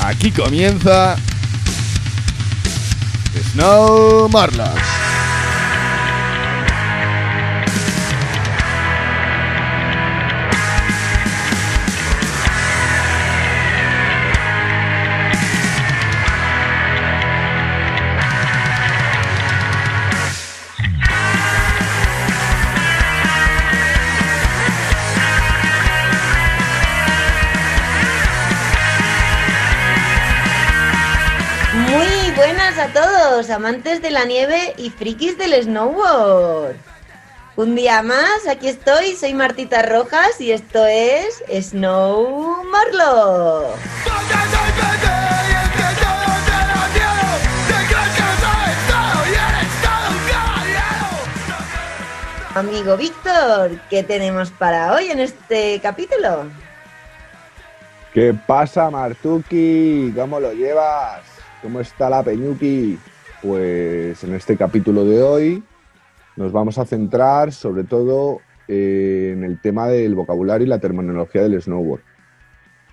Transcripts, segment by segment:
Aquí comienza Snow Marlon. Todos, amantes de la nieve y frikis del snowboard. Un día más, aquí estoy, soy Martita Rojas y esto es Snow Marlo. Amigo Víctor, ¿qué tenemos para hoy en este capítulo? ¿Qué pasa, Martuki? ¿Cómo lo llevas? ¿Cómo está la Peñuki? Pues en este capítulo de hoy nos vamos a centrar sobre todo eh, en el tema del vocabulario y la terminología del snowboard.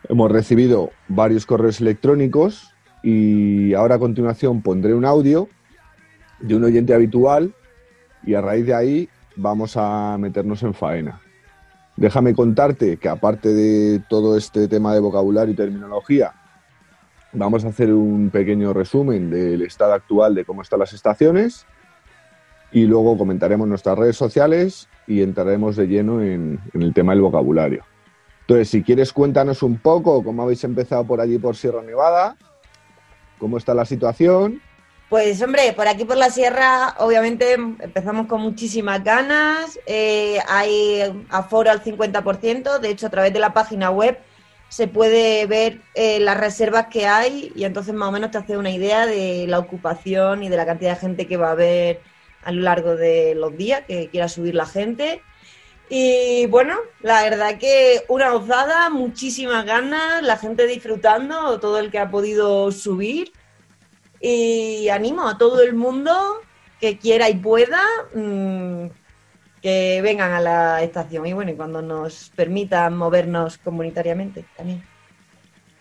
Hemos recibido varios correos electrónicos y ahora a continuación pondré un audio de un oyente habitual y a raíz de ahí vamos a meternos en faena. Déjame contarte que aparte de todo este tema de vocabulario y terminología, Vamos a hacer un pequeño resumen del estado actual de cómo están las estaciones y luego comentaremos nuestras redes sociales y entraremos de lleno en, el tema del vocabulario. Entonces, si quieres, cuéntanos un poco cómo habéis empezado por allí por Sierra Nevada, cómo está la situación. Pues hombre, por aquí por la sierra, obviamente empezamos con muchísimas ganas. Eh, hay aforo al 50%. De hecho, a través de la página web se puede ver eh, las reservas que hay y entonces más o menos te hace una idea de la ocupación y de la cantidad de gente que va a haber a lo largo de los días que quiera subir la gente. Y bueno, la verdad que una gozada, muchísimas ganas, la gente disfrutando, todo el que ha podido subir. Y animo a todo el mundo que quiera y pueda mm, que vengan a la estación y bueno, y cuando nos permitan movernos comunitariamente también.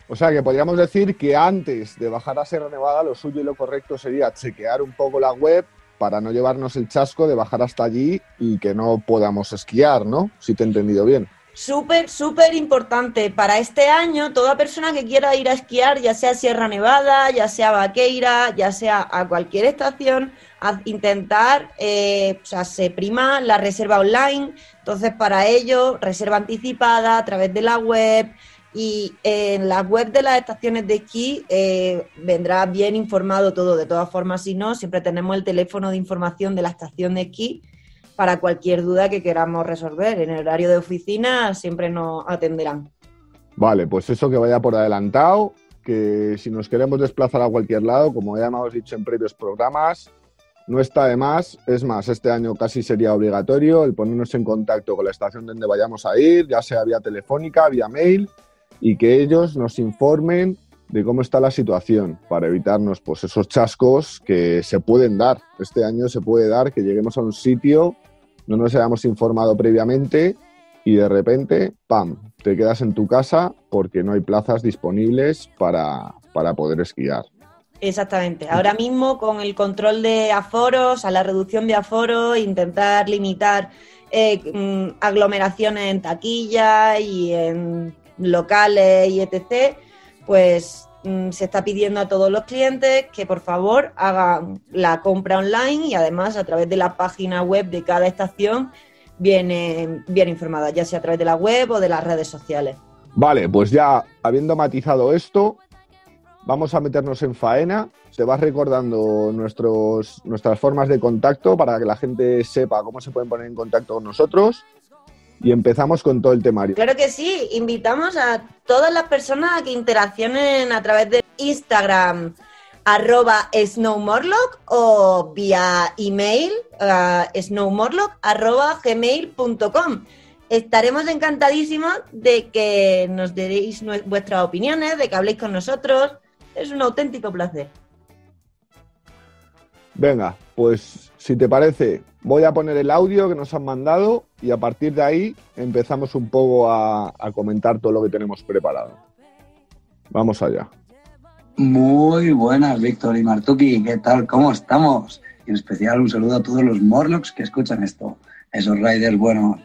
O sea que podríamos decir que antes de bajar a Sierra Nevada, lo suyo y lo correcto sería chequear un poco la web para no llevarnos el chasco de bajar hasta allí y que no podamos esquiar, ¿no? Si te he entendido bien. Súper, súper importante. Para este año, toda persona que quiera ir a esquiar, ya sea Sierra Nevada, ya sea Vaqueira, ya sea a cualquier estación, a intentar, eh, o sea, se prima la reserva online. Entonces, para ello, reserva anticipada a través de la web. Y en la web de las estaciones de esquí eh, vendrá bien informado todo. De todas formas, si no, siempre tenemos el teléfono de información de la estación de esquí para cualquier duda que queramos resolver. En el horario de oficina siempre nos atenderán. Vale, pues eso que vaya por adelantado, que si nos queremos desplazar a cualquier lado, como ya hemos dicho en previos programas, no está de más. Es más, este año casi sería obligatorio el ponernos en contacto con la estación donde vayamos a ir, ya sea vía telefónica, vía mail, y que ellos nos informen de cómo está la situación para evitarnos pues, esos chascos que se pueden dar. Este año se puede dar que lleguemos a un sitio, no nos hayamos informado previamente y de repente, ¡pam!, te quedas en tu casa porque no hay plazas disponibles para, para poder esquiar. Exactamente. Ahora mismo con el control de aforos, a la reducción de aforos, intentar limitar eh, mm, aglomeraciones en taquilla y en locales y etc., pues mm, se está pidiendo a todos los clientes que por favor hagan la compra online y además a través de la página web de cada estación viene bien informada, ya sea a través de la web o de las redes sociales. Vale, pues ya habiendo matizado esto, vamos a meternos en faena. Te vas recordando nuestros, nuestras formas de contacto para que la gente sepa cómo se pueden poner en contacto con nosotros y empezamos con todo el temario. Claro que sí, invitamos a todas las personas a que interaccionen a través de Instagram arroba snowmorlock o vía email uh, snowmorlock arroba gmail.com. Estaremos encantadísimos de que nos deis vuestras opiniones, de que habléis con nosotros. Es un auténtico placer. Venga, pues si te parece, voy a poner el audio que nos han mandado y a partir de ahí empezamos un poco a, comentar todo lo que tenemos preparado. Vamos allá. Muy buenas, Víctor y Martuki. ¿Qué tal? ¿Cómo estamos? Y en especial un saludo a todos los Morlocks que escuchan esto. Esos riders buenos.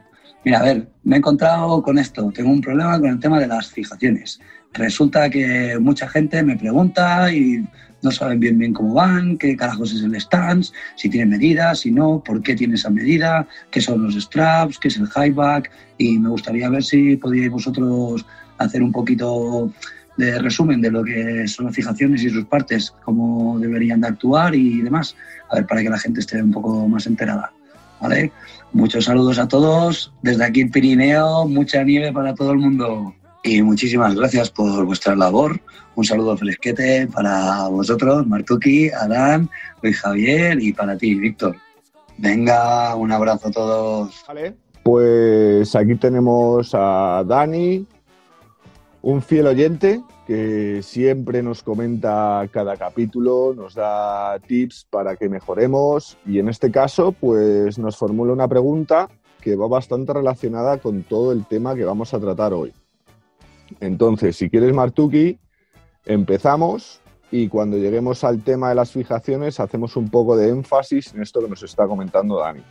Mira, a ver, me he encontrado con esto. Tengo un problema con el tema de las fijaciones. Resulta que mucha gente me pregunta y no saben bien bien cómo van, qué carajos es el stance, si tiene medidas, si no, por qué tiene esa medida, qué son los straps, qué es el high back. Y me gustaría ver si podíais vosotros hacer un poquito de resumen de lo que son las fijaciones y sus partes, cómo deberían de actuar y demás, a ver, para que la gente esté un poco más enterada. ¿Vale? Muchos saludos a todos, desde aquí en Pirineo, mucha nieve para todo el mundo. Y muchísimas gracias por vuestra labor. Un saludo fresquete para vosotros, Martuki, Adán, Luis Javier y para ti, Víctor. Venga, un abrazo a todos. Vale. Pues aquí tenemos a Dani, un fiel oyente que siempre nos comenta cada capítulo, nos da tips para que mejoremos y en este caso pues nos formula una pregunta que va bastante relacionada con todo el tema que vamos a tratar hoy. Entonces, si quieres Martuki, empezamos y cuando lleguemos al tema de las fijaciones hacemos un poco de énfasis en esto que nos está comentando Dani.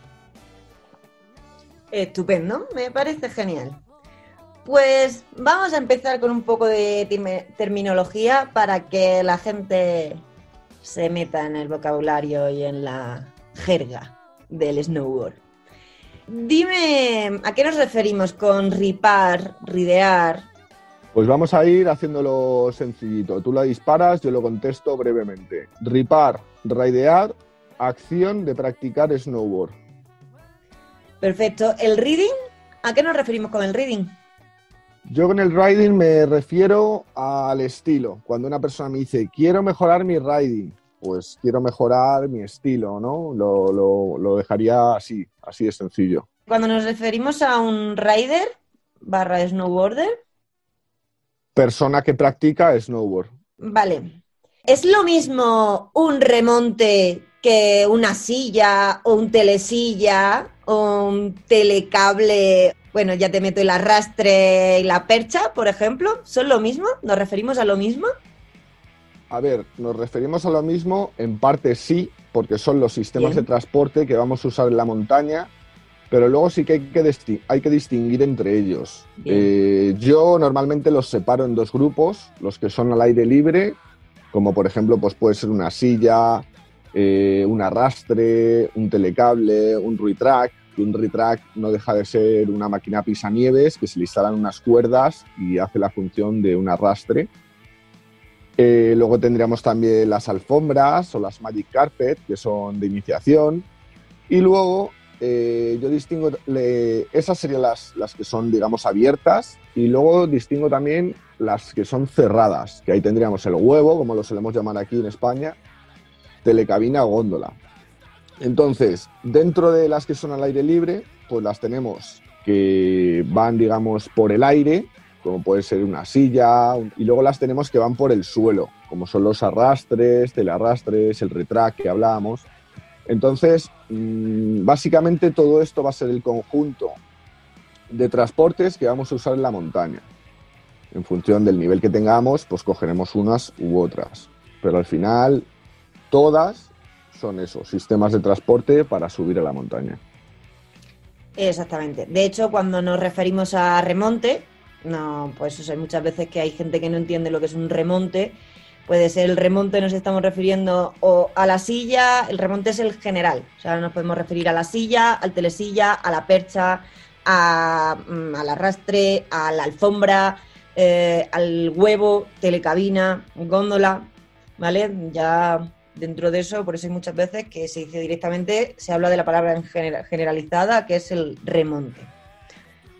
Estupendo, me parece genial. Pues vamos a empezar con un poco de terminología para que la gente se meta en el vocabulario y en la jerga del snowboard. Dime, ¿a qué nos referimos con ripar, ridear? Pues vamos a ir haciéndolo sencillito. Tú la disparas, yo lo contesto brevemente. Ripar, ridear, acción de practicar snowboard. Perfecto. ¿El reading? ¿A qué nos referimos con el reading? Yo con el riding me refiero al estilo. Cuando una persona me dice, quiero mejorar mi riding, pues quiero mejorar mi estilo, ¿no? Lo, lo, dejaría así, así de sencillo. Cuando nos referimos a un rider barra snowboarder. Persona que practica snowboard. Vale. ¿Es lo mismo un remonte que una silla o un telesilla o un telecable bueno, ya te meto el arrastre y la percha, por ejemplo, ¿son lo mismo? ¿Nos referimos a lo mismo? A ver, nos referimos a lo mismo, en parte sí, porque son los sistemas de transporte que vamos a usar en la montaña, pero luego sí que hay que, hay que distinguir entre ellos. Eh, yo normalmente los separo en dos grupos, los que son al aire libre, como por ejemplo pues puede ser una silla, eh, un arrastre, un telecable, un un retrack no deja de ser una máquina pisanieves que se le instalan unas cuerdas y hace la función de un arrastre. Eh, luego tendríamos también las alfombras o las Magic Carpet, que son de iniciación. Y luego eh, yo distingo, esas serían las, las que son, digamos, abiertas. Y luego distingo también las que son cerradas, que ahí tendríamos el huevo, como lo solemos llamar aquí en España, telecabina o góndola. Entonces, dentro de las que son al aire libre, pues las tenemos que van, digamos, por el aire, como puede ser una silla, y luego las tenemos que van por el suelo, como son los arrastres, telearrastres, el retrack que hablábamos. Entonces, mm, básicamente todo esto va a ser el conjunto de transportes que vamos a usar en la montaña. En función del nivel que tengamos, pues cogeremos unas u otras. Pero al final, todas son esos, sistemas de transporte para subir a la montaña. Exactamente. De hecho, cuando nos referimos a remonte, no, pues hay muchas veces que hay gente que no entiende lo que es un remonte. Puede ser el remonte, nos estamos refiriendo o a la silla, el remonte es el general. O sea, nos podemos referir a la silla, al telesilla, a la percha, a, mm, al arrastre, a la alfombra, eh, al huevo, telecabina, góndola, ¿vale? Ya dentro de eso, por eso hay muchas veces que se dice directamente, se habla de la palabra en generalizada, que es el remonte.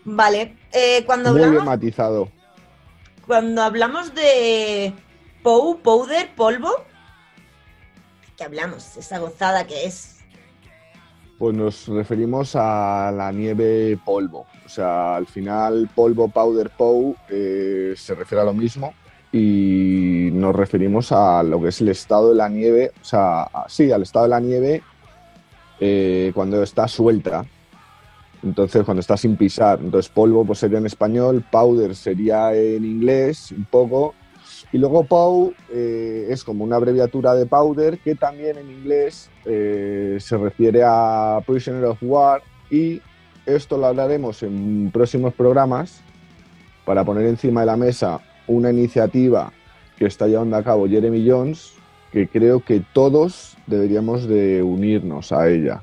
Vale, eh, cuando Muy hablamos... matizado. Cuando hablamos de POU, powder, polvo, ¿qué hablamos? Esa gozada que es. Pues nos referimos a la nieve polvo. O sea, al final polvo, powder, POU eh, se refiere a lo mismo y nos referimos a lo que es el estado de la nieve, o sea, sí, al estado de la nieve eh, cuando está suelta. Entonces, cuando está sin pisar. Entonces, polvo pues, sería en español, powder sería en inglés, un poco. Y luego POW eh, es como una abreviatura de powder que también en inglés eh, se refiere a Prisoner of War y esto lo hablaremos en próximos programas para poner encima de la mesa una iniciativa que está llevando a cabo Jeremy Jones que creo que todos deberíamos de unirnos a ella.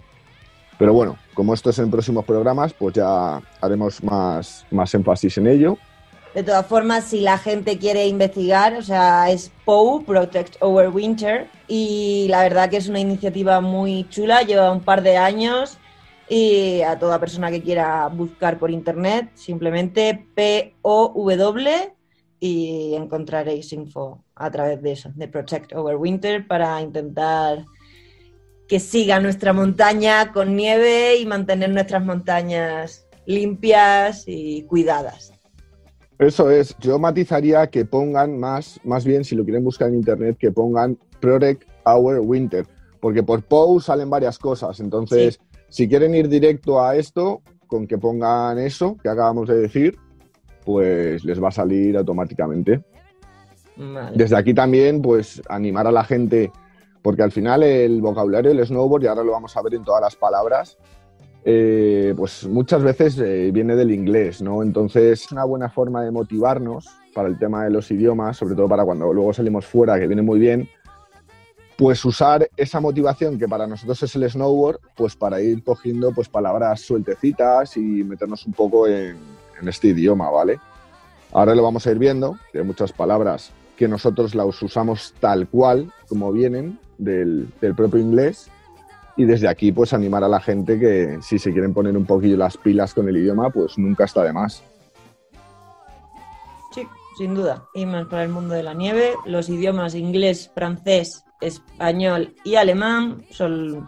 Pero bueno, como esto es en próximos programas, pues ya haremos más, más énfasis en ello. De todas formas, si la gente quiere investigar, o sea, es POU, Protect Over Winter, y la verdad que es una iniciativa muy chula, lleva un par de años, y a toda persona que quiera buscar por internet, simplemente P-O-W y encontraréis info a través de eso, de Protect Over Winter, para intentar que siga nuestra montaña con nieve y mantener nuestras montañas limpias y cuidadas. Eso es, yo matizaría que pongan más, más bien si lo quieren buscar en internet, que pongan Protect Our Winter, porque por POU salen varias cosas, entonces sí. si quieren ir directo a esto, con que pongan eso que acabamos de decir, pues les va a salir automáticamente. Vale. Desde aquí también, pues animar a la gente, porque al final el vocabulario del snowboard, y ahora lo vamos a ver en todas las palabras, eh, pues muchas veces eh, viene del inglés, ¿no? Entonces es una buena forma de motivarnos para el tema de los idiomas, sobre todo para cuando luego salimos fuera, que viene muy bien, pues usar esa motivación que para nosotros es el snowboard, pues para ir cogiendo pues palabras sueltecitas y meternos un poco en, en este idioma, ¿vale? Ahora lo vamos a ir viendo, hay muchas palabras que nosotros las usamos tal cual como vienen del, del propio inglés y desde aquí pues animar a la gente que si se quieren poner un poquillo las pilas con el idioma pues nunca está de más. Sí, sin duda. Y más para el mundo de la nieve, los idiomas inglés, francés, español y alemán son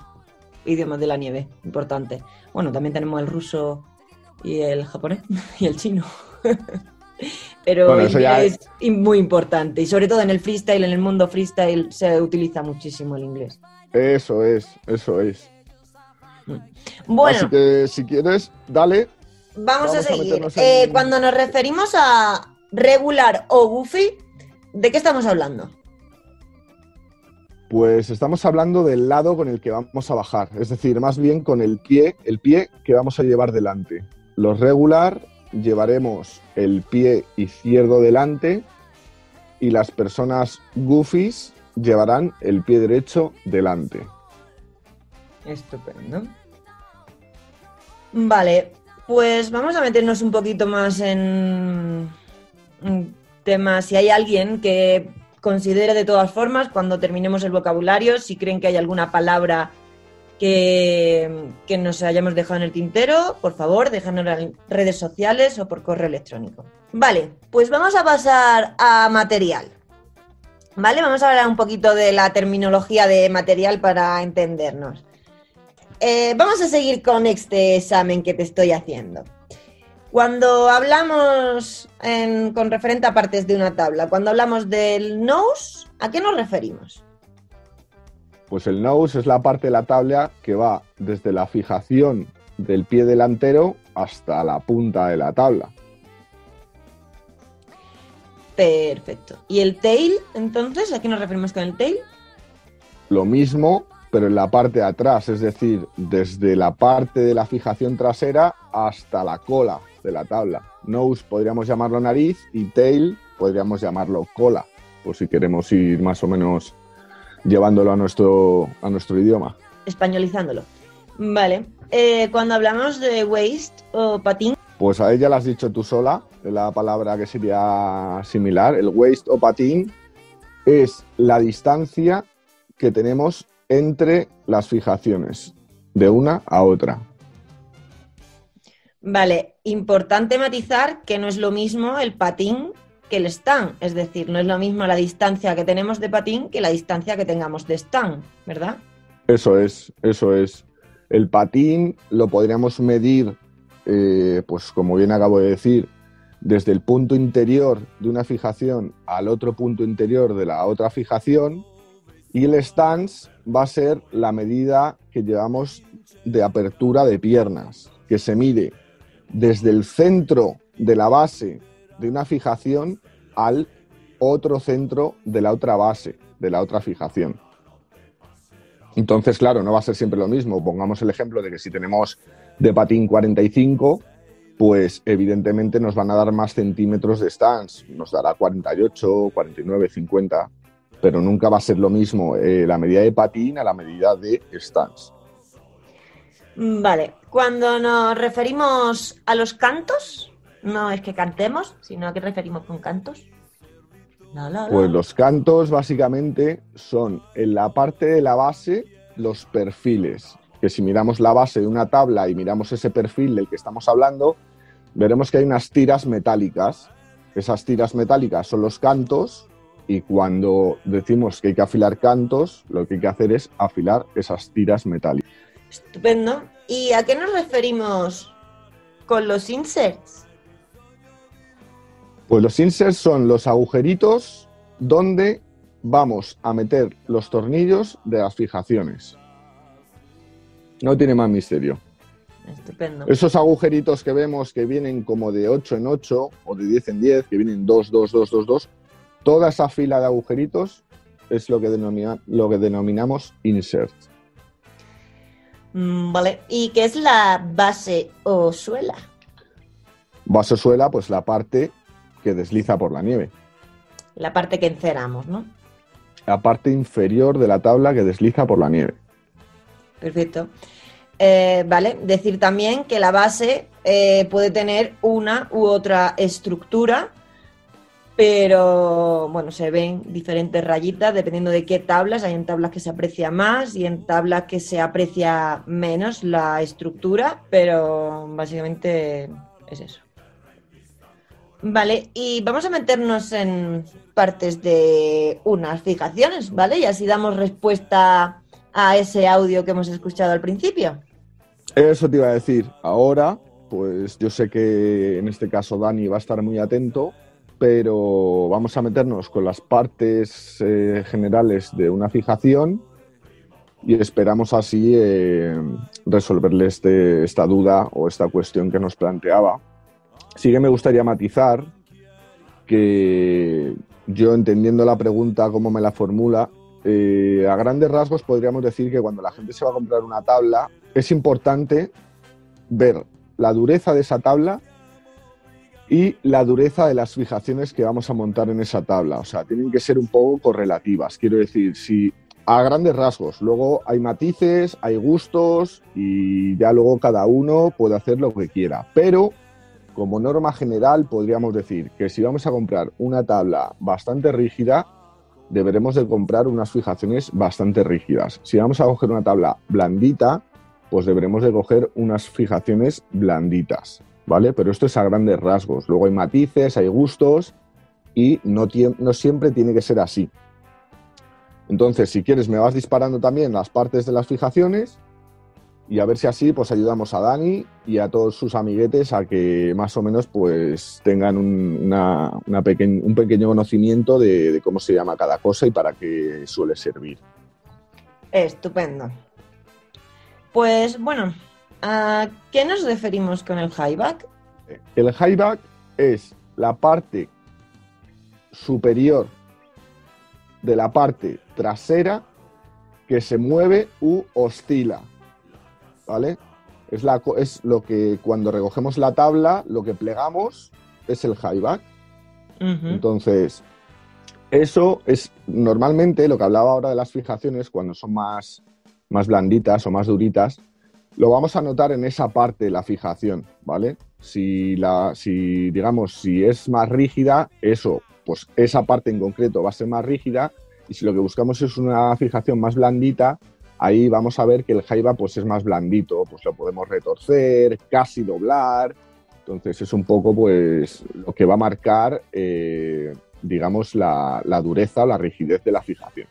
idiomas de la nieve, importante. Bueno, también tenemos el ruso y el japonés y el chino. Pero bueno, eso ya es muy importante y sobre todo en el freestyle, en el mundo freestyle se utiliza muchísimo el inglés. Eso es, eso es. Bueno. Así que si quieres, dale. Vamos, vamos a seguir. A eh, en... Cuando nos referimos a regular o goofy, ¿de qué estamos hablando? Pues estamos hablando del lado con el que vamos a bajar, es decir, más bien con el pie, el pie que vamos a llevar delante. Los regular llevaremos el pie izquierdo delante y las personas goofies llevarán el pie derecho delante. Estupendo. Vale, pues vamos a meternos un poquito más en temas. Si hay alguien que considere de todas formas, cuando terminemos el vocabulario, si creen que hay alguna palabra que, nos hayamos dejado en el tintero, por favor, déjanos en redes sociales o por correo electrónico. Vale, pues vamos a pasar a material. ¿Vale? Vamos a hablar un poquito de la terminología de material para entendernos. Eh, vamos a seguir con este examen que te estoy haciendo. Cuando hablamos con referente a partes de una tabla, cuando hablamos del nose, ¿a qué nos referimos? Pues el nose es la parte de la tabla que va desde la fijación del pie delantero hasta la punta de la tabla. Perfecto. ¿Y el tail, entonces? ¿A qué nos referimos con el tail? Lo mismo, pero en la parte de atrás, es decir, desde la parte de la fijación trasera hasta la cola de la tabla. Nose podríamos llamarlo nariz y tail podríamos llamarlo cola, por si queremos ir más o menos llevándolo a nuestro, a nuestro idioma. Españolizándolo. Vale. Eh, cuando hablamos de waist o patín. Pues a ella la has dicho tú sola, la palabra que sería similar. El waist o patín es la distancia que tenemos entre las fijaciones, de una a otra. Vale, importante matizar que no es lo mismo el patín que el stand, es decir, no es lo mismo la distancia que tenemos de patín que la distancia que tengamos de stand, ¿verdad? Eso es, eso es. El patín lo podríamos medir, eh, pues como bien acabo de decir, desde el punto interior de una fijación al otro punto interior de la otra fijación y el stance va a ser la medida que llevamos de apertura de piernas, que se mide desde el centro de la base de una fijación al otro centro de la otra base, de la otra fijación. Entonces, claro, no va a ser siempre lo mismo. Pongamos el ejemplo de que si tenemos de patín 45, pues evidentemente nos van a dar más centímetros de stance. Nos dará 48, 49, 50, pero nunca va a ser lo mismo eh, la medida de patín a la medida de stance. Vale, cuando nos referimos a los cantos, no es que cantemos, sino a qué referimos con cantos. Pues los cantos básicamente son en la parte de la base los perfiles, que si miramos la base de una tabla y miramos ese perfil del que estamos hablando, veremos que hay unas tiras metálicas. Esas tiras metálicas son los cantos y cuando decimos que hay que afilar cantos, lo que hay que hacer es afilar esas tiras metálicas. Estupendo. ¿Y a qué nos referimos con los inserts? Pues los inserts son los agujeritos donde vamos a meter los tornillos de las fijaciones. No tiene más misterio. Estupendo. Esos agujeritos que vemos que vienen como de 8 en 8 o de 10 en 10, que vienen 2, 2, 2, 2, 2, toda esa fila de agujeritos es lo que, denomina- lo que denominamos insert. Mm, Vale. ¿Y qué es la base o suela? Vasosuela, pues la parte que desliza por la nieve. La parte que enceramos, ¿no? La parte inferior de la tabla que desliza por la nieve. Perfecto. Eh, vale, decir también que la base eh, puede tener una u otra estructura, pero bueno, se ven diferentes rayitas dependiendo de qué tablas. Hay en tablas que se aprecia más y en tablas que se aprecia menos la estructura, pero básicamente es eso. Vale, y vamos a meternos en partes de unas fijaciones, ¿vale? Y así damos respuesta a ese audio que hemos escuchado al principio. Eso te iba a decir. Ahora, pues yo sé que en este caso Dani va a estar muy atento, pero vamos a meternos con las partes eh, generales de una fijación y esperamos así eh, resolverle este- esta duda o esta cuestión que nos planteaba. Sí que me gustaría matizar que yo entendiendo la pregunta, cómo me la formula, eh, a grandes rasgos podríamos decir que cuando la gente se va a comprar una tabla, es importante ver la dureza de esa tabla y la dureza de las fijaciones que vamos a montar en esa tabla. O sea, tienen que ser un poco correlativas. Quiero decir, si a grandes rasgos, luego hay matices, hay gustos y ya luego cada uno puede hacer lo que quiera. Pero como norma general podríamos decir que si vamos a comprar una tabla bastante rígida, deberemos de comprar unas fijaciones bastante rígidas. Si vamos a coger una tabla blandita, pues deberemos de coger unas fijaciones blanditas, ¿vale? Pero esto es a grandes rasgos. Luego hay matices, hay gustos y no, no siempre tiene que ser así. Entonces, si quieres, me vas disparando también las partes de las fijaciones y a ver si así pues ayudamos a Dani y a todos sus amiguetes a que más o menos pues tengan un, una- una peque- un pequeño conocimiento de, de cómo se llama cada cosa y para qué suele servir. Estupendo. Pues bueno, ¿a qué nos referimos con el highback? El highback es la parte superior de la parte trasera que se mueve u oscila. ¿Vale? Es, la, es lo que cuando recogemos la tabla, lo que plegamos es el highback. Ujú. Entonces, eso es normalmente lo que hablaba ahora de las fijaciones, cuando son más, más blanditas o más duritas, lo vamos a notar en esa parte de la fijación, ¿vale? Si, la, si digamos, si es más rígida, eso, pues esa parte en concreto va a ser más rígida, y si lo que buscamos es una fijación más blandita, ahí vamos a ver que el jaiba pues es más blandito, pues lo podemos retorcer, casi doblar, entonces es un poco pues lo que va a marcar, eh, digamos, la, la dureza o la rigidez de la fijación.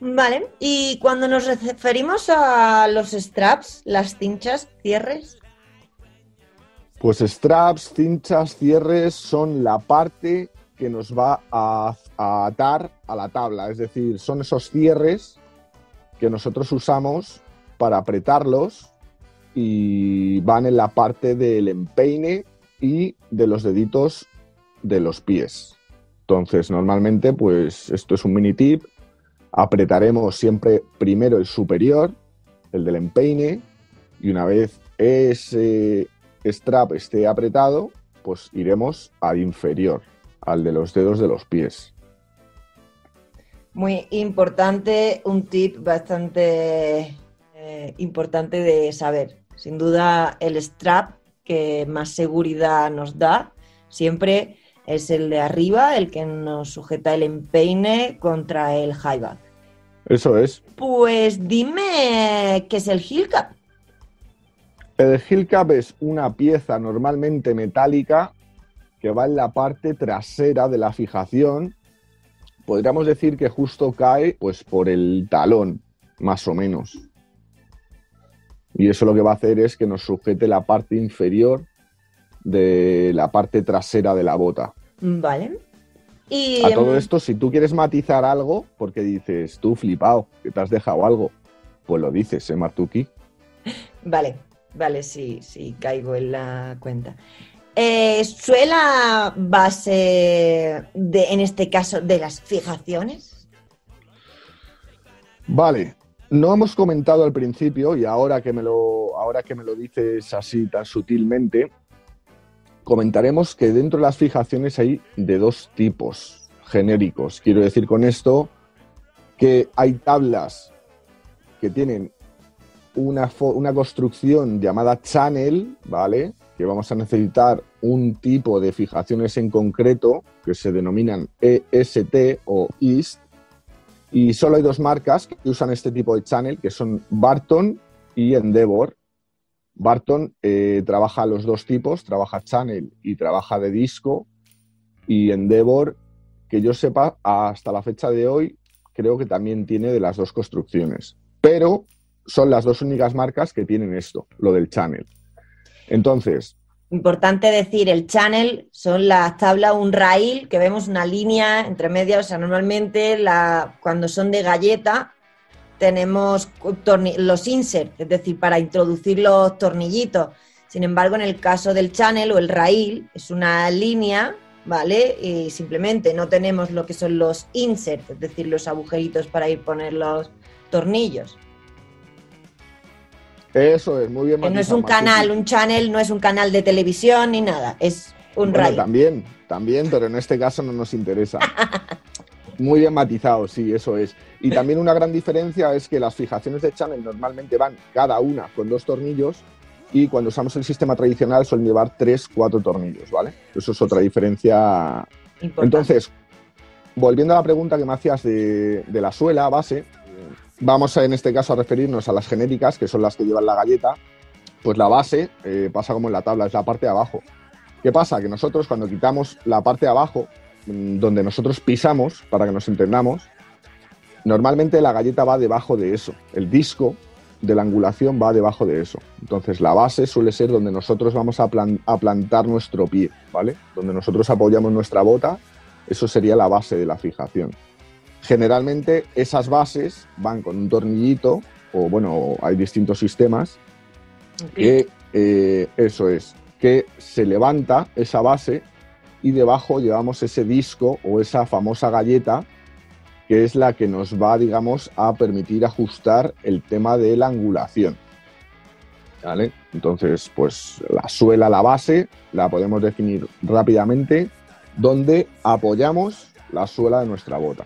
Vale, y cuando nos referimos a los straps, las cinchas, cierres, Pues straps, cinchas, cierres son la parte que nos va a, a atar a la tabla, es decir, son esos cierres que nosotros usamos para apretarlos y van en la parte del empeine y de los deditos de los pies. Entonces, normalmente, pues esto es un mini tip. Apretaremos siempre primero el superior, el del empeine, y una vez ese strap esté apretado, pues iremos al inferior, al de los dedos de los pies. Muy importante, un tip bastante eh, importante de saber. Sin duda, el strap que más seguridad nos da siempre es el de arriba, el que nos sujeta el empeine contra el high back. Eso es. Pues dime qué es el heel cap. El heel cap es una pieza normalmente metálica que va en la parte trasera de la fijación. Podríamos decir que justo cae pues por el talón, más o menos. Y eso lo que va a hacer es que nos sujete la parte inferior de la parte trasera de la bota. Vale. Y, A todo em, esto, si tú quieres matizar algo, porque dices, tú flipado, que te has dejado algo, pues lo dices, ¿eh, Martuki? Vale, vale, sí, sí, caigo en la cuenta. Eh, ¿Suela base de, en este caso, de las fijaciones? Vale, no hemos comentado al principio y ahora que me lo, ahora que me lo dices así tan sutilmente, comentaremos que dentro de las fijaciones hay de dos tipos genéricos. Quiero decir con esto que hay tablas que tienen una, una construcción llamada channel, ¿vale? Que vamos a necesitar un tipo de fijaciones en concreto que se denominan EST o EAST. Y solo hay dos marcas que usan este tipo de channel, que son Barton y Endeavor. Barton eh, trabaja los dos tipos, trabaja channel y trabaja de disco. Y Endeavor, que yo sepa, hasta la fecha de hoy, creo que también tiene de las dos construcciones. Pero son las dos únicas marcas que tienen esto, lo del channel. Entonces, Importante decir, el channel son las tablas, un rail, que vemos una línea entre medias, o sea, normalmente la, cuando son de galleta tenemos los insert, es decir, para introducir los tornillitos. Sin embargo, en el caso del channel o el rail, es una línea, ¿vale? Y simplemente no tenemos lo que son los insert, es decir, los agujeritos para ir poner los tornillos. Eso es muy bien. Que no es matizado, un canal, un channel no es un canal de televisión ni nada, es un Bueno, rail. también, también, pero en este caso no nos interesa. Muy bien matizado, sí, eso es. Y también una gran diferencia es que las fijaciones de channel normalmente van cada una con dos tornillos y cuando usamos el sistema tradicional suelen llevar tres, cuatro tornillos, ¿vale? Eso es otra diferencia. Importante. Entonces, volviendo a la pregunta que me hacías de, de la suela base, vamos a, en este caso a referirnos a las genéricas, que son las que llevan la galleta. Pues la base eh, pasa como en la tabla, es la parte de abajo. ¿Qué pasa? Que nosotros cuando quitamos la parte de abajo, mm, donde nosotros pisamos, para que nos entendamos, normalmente la galleta va debajo de eso. El disco de la angulación va debajo de eso. Entonces la base suele ser donde nosotros vamos a, plan- a plantar nuestro pie, ¿vale? Donde nosotros apoyamos nuestra bota, eso sería la base de la fijación. Generalmente esas bases van con un tornillito, o bueno, hay distintos sistemas, que eh, eso es, que se levanta esa base y debajo llevamos ese disco o esa famosa galleta que es la que nos va, digamos, a permitir ajustar el tema de la angulación. ¿Vale? Entonces, pues la suela, la base, la podemos definir rápidamente donde apoyamos la suela de nuestra bota.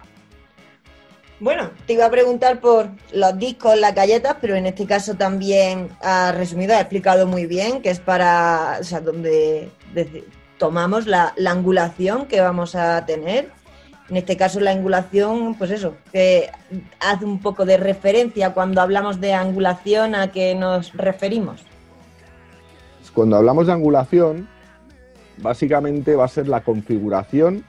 Bueno, te iba a preguntar por los discos, las galletas, pero en este caso también ha resumido, ha explicado muy bien que es para, o sea, donde tomamos la, la angulación que vamos a tener. En este caso la angulación, pues eso, que hace un poco de referencia cuando hablamos de angulación a qué nos referimos. Cuando hablamos de angulación, básicamente va a ser la configuración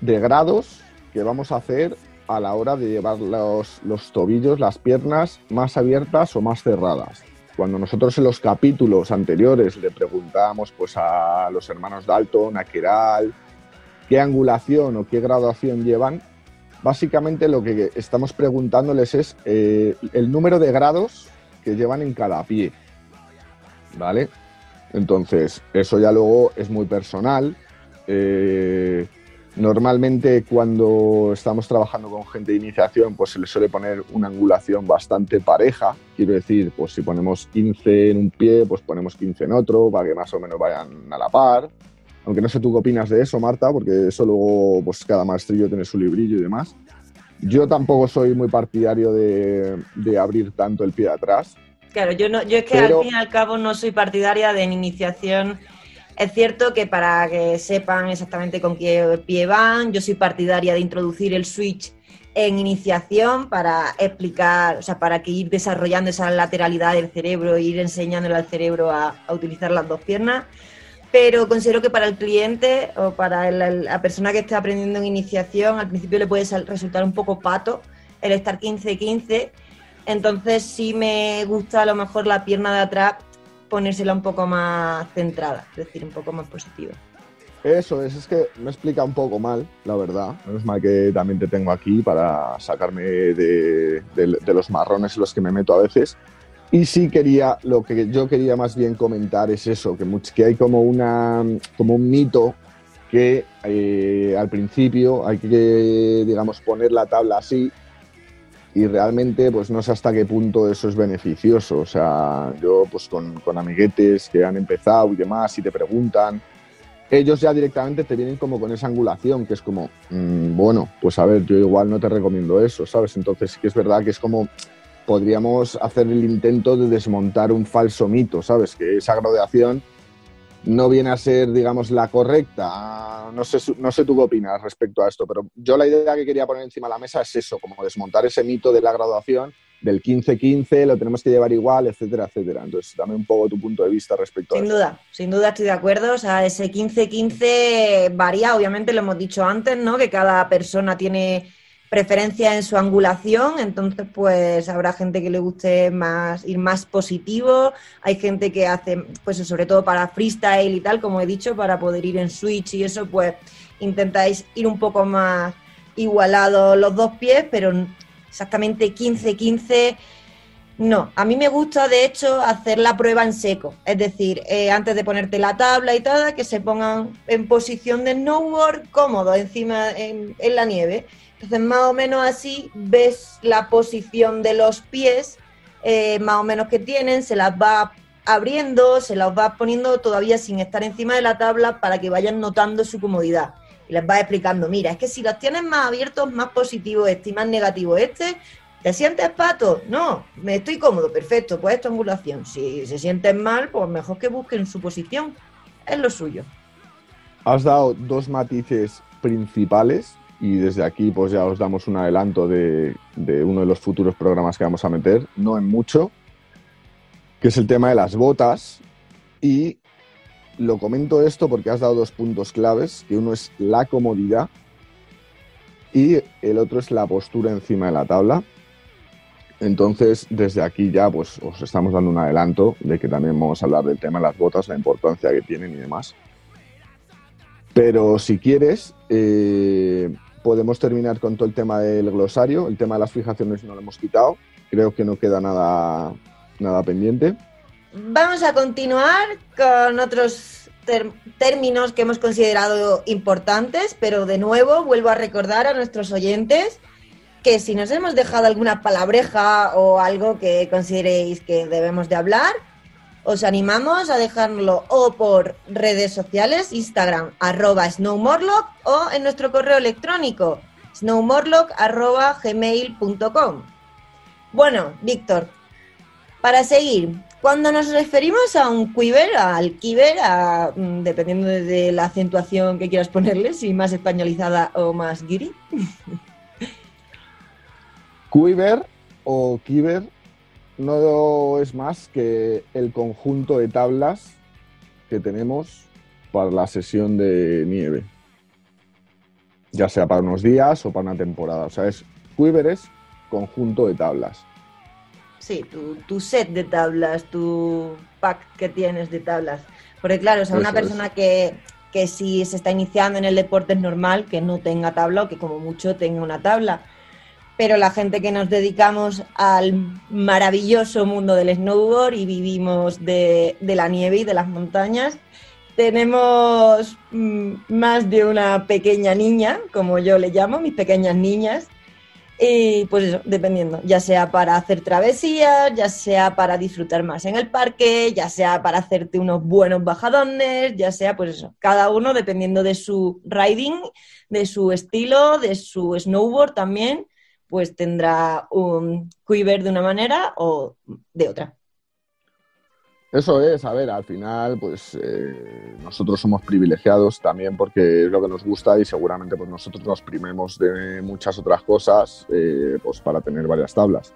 de grados que vamos a hacer a la hora de llevar los, los tobillos, las piernas más abiertas o más cerradas. Cuando nosotros en los capítulos anteriores le preguntábamos pues, a los hermanos Dalton, a Keral, qué angulación o qué graduación llevan, básicamente lo que estamos preguntándoles es eh, el número de grados que llevan en cada pie. ¿Vale? Entonces, eso ya luego es muy personal. Eh, normalmente cuando estamos trabajando con gente de iniciación, pues se le suele poner una angulación bastante pareja. Quiero decir, pues si ponemos 15 en un pie, pues ponemos 15 en otro, para que más o menos vayan a la par. Aunque no sé tú qué opinas de eso, Marta, porque eso luego, pues cada maestrillo tiene su librillo y demás. Yo tampoco soy muy partidario de, de abrir tanto el pie de atrás. Claro, yo, no, yo es que Pero- al fin y al cabo no soy partidaria de iniciación. Es cierto que para que sepan exactamente con qué pie van, yo soy partidaria de introducir el switch en iniciación para explicar, o sea, para que ir desarrollando esa lateralidad del cerebro ir enseñándole al cerebro a, utilizar las dos piernas. Pero considero que para el cliente o para la persona que esté aprendiendo en iniciación, al principio le puede resultar un poco pato el estar 15-15 entonces sí me gusta a lo mejor la pierna de atrás ponérsela un poco más centrada, es decir, un poco más positiva. Eso es, es que me explica un poco mal, la verdad. Menos mal que también te tengo aquí para sacarme de, de- de los marrones en los que me meto a veces. Y sí quería, lo que yo quería más bien comentar es eso, que, que hay como, una, como un mito que eh, al principio hay que, digamos, poner la tabla así y realmente pues no sé hasta qué punto eso es beneficioso. O sea, yo pues con, con amiguetes que han empezado y demás y te preguntan, ellos ya directamente te vienen como con esa angulación, que es como, mm, bueno, pues a ver, yo igual no te recomiendo eso, ¿sabes? Entonces sí que es verdad que es como, podríamos hacer el intento de desmontar un falso mito, ¿sabes? Que esa graduación no viene a ser, digamos, la correcta. No sé, no sé tú qué opinas respecto a esto, pero yo la idea que quería poner encima de la mesa es eso, como desmontar ese mito de la graduación, del 15-15, lo tenemos que llevar igual, etcétera, etcétera. Entonces, dame un poco tu punto de vista respecto a Sin eso. duda, sin duda estoy de acuerdo. O sea, ese 15-15 varía, obviamente lo hemos dicho antes, ¿no? Que cada persona tiene preferencia en su angulación, entonces pues habrá gente que le guste más ir más positivo, hay gente que hace, pues sobre todo para freestyle y tal, como he dicho, para poder ir en switch y eso, pues intentáis ir un poco más igualados los dos pies, pero exactamente 15-15 no, a mí me gusta de hecho hacer la prueba en seco, es decir, eh, antes de ponerte la tabla y tal, que se pongan en posición de snowboard cómodo encima en, en la nieve. Entonces más o menos así ves la posición de los pies, eh, más o menos que tienen, se las va abriendo, se las va poniendo todavía sin estar encima de la tabla para que vayan notando su comodidad. Y les va explicando, mira, es que si los tienes más abiertos, más positivo este y más negativo este, ¿Te sientes pato? No, me estoy cómodo, perfecto, pues esto es angulación. Si se sienten mal, pues mejor que busquen su posición. Es lo suyo. Has dado dos matices principales y desde aquí pues ya os damos un adelanto de, de uno de los futuros programas que vamos a meter, no en mucho, que es el tema de las botas y lo comento esto porque has dado dos puntos claves, que uno es la comodidad y el otro es la postura encima de la tabla. Entonces, desde aquí ya pues os estamos dando un adelanto de que también vamos a hablar del tema de las botas, la importancia que tienen y demás. Pero si quieres, eh, podemos terminar con todo el tema del glosario. El tema de las fijaciones no lo hemos quitado. Creo que no queda nada, nada pendiente. Vamos a continuar con otros términos que hemos considerado importantes, pero de nuevo vuelvo a recordar a nuestros oyentes que si nos hemos dejado alguna palabreja o algo que consideréis que debemos de hablar, os animamos a dejárnoslo o por redes sociales, Instagram, arroba snowmorlock, o en nuestro correo electrónico, snowmorlock, arroba gmail.com. Bueno, Víctor, para seguir, cuando nos referimos a un quiver, al kiver, a, mm, dependiendo de, la acentuación que quieras ponerle, si más españolizada o más guiri, Quiver o Kiver no es más que el conjunto de tablas que tenemos para la sesión de nieve. Ya sea para unos días o para una temporada. O sea, es Quiver es conjunto de tablas. sí, tu, tu set de tablas, tu pack que tienes de tablas. Porque claro, o sea, una Eso es. persona que, que si se está iniciando en el deporte es normal que no tenga tabla o que como mucho tenga una tabla. Pero la gente que nos dedicamos al maravilloso mundo del snowboard y vivimos de, la nieve y de las montañas, tenemos mm, más de una pequeña niña, como yo le llamo, mis pequeñas niñas, y pues eso, dependiendo, ya sea para hacer travesías, ya sea para disfrutar más en el parque, ya sea para hacerte unos buenos bajadones, ya sea pues eso, cada uno dependiendo de su riding, de su estilo, de su snowboard también, pues tendrá un quiver de una manera o de otra. Eso es, a ver, al final, pues eh, nosotros somos privilegiados también porque es lo que nos gusta y seguramente pues nosotros nos primemos de muchas otras cosas eh, pues para tener varias tablas.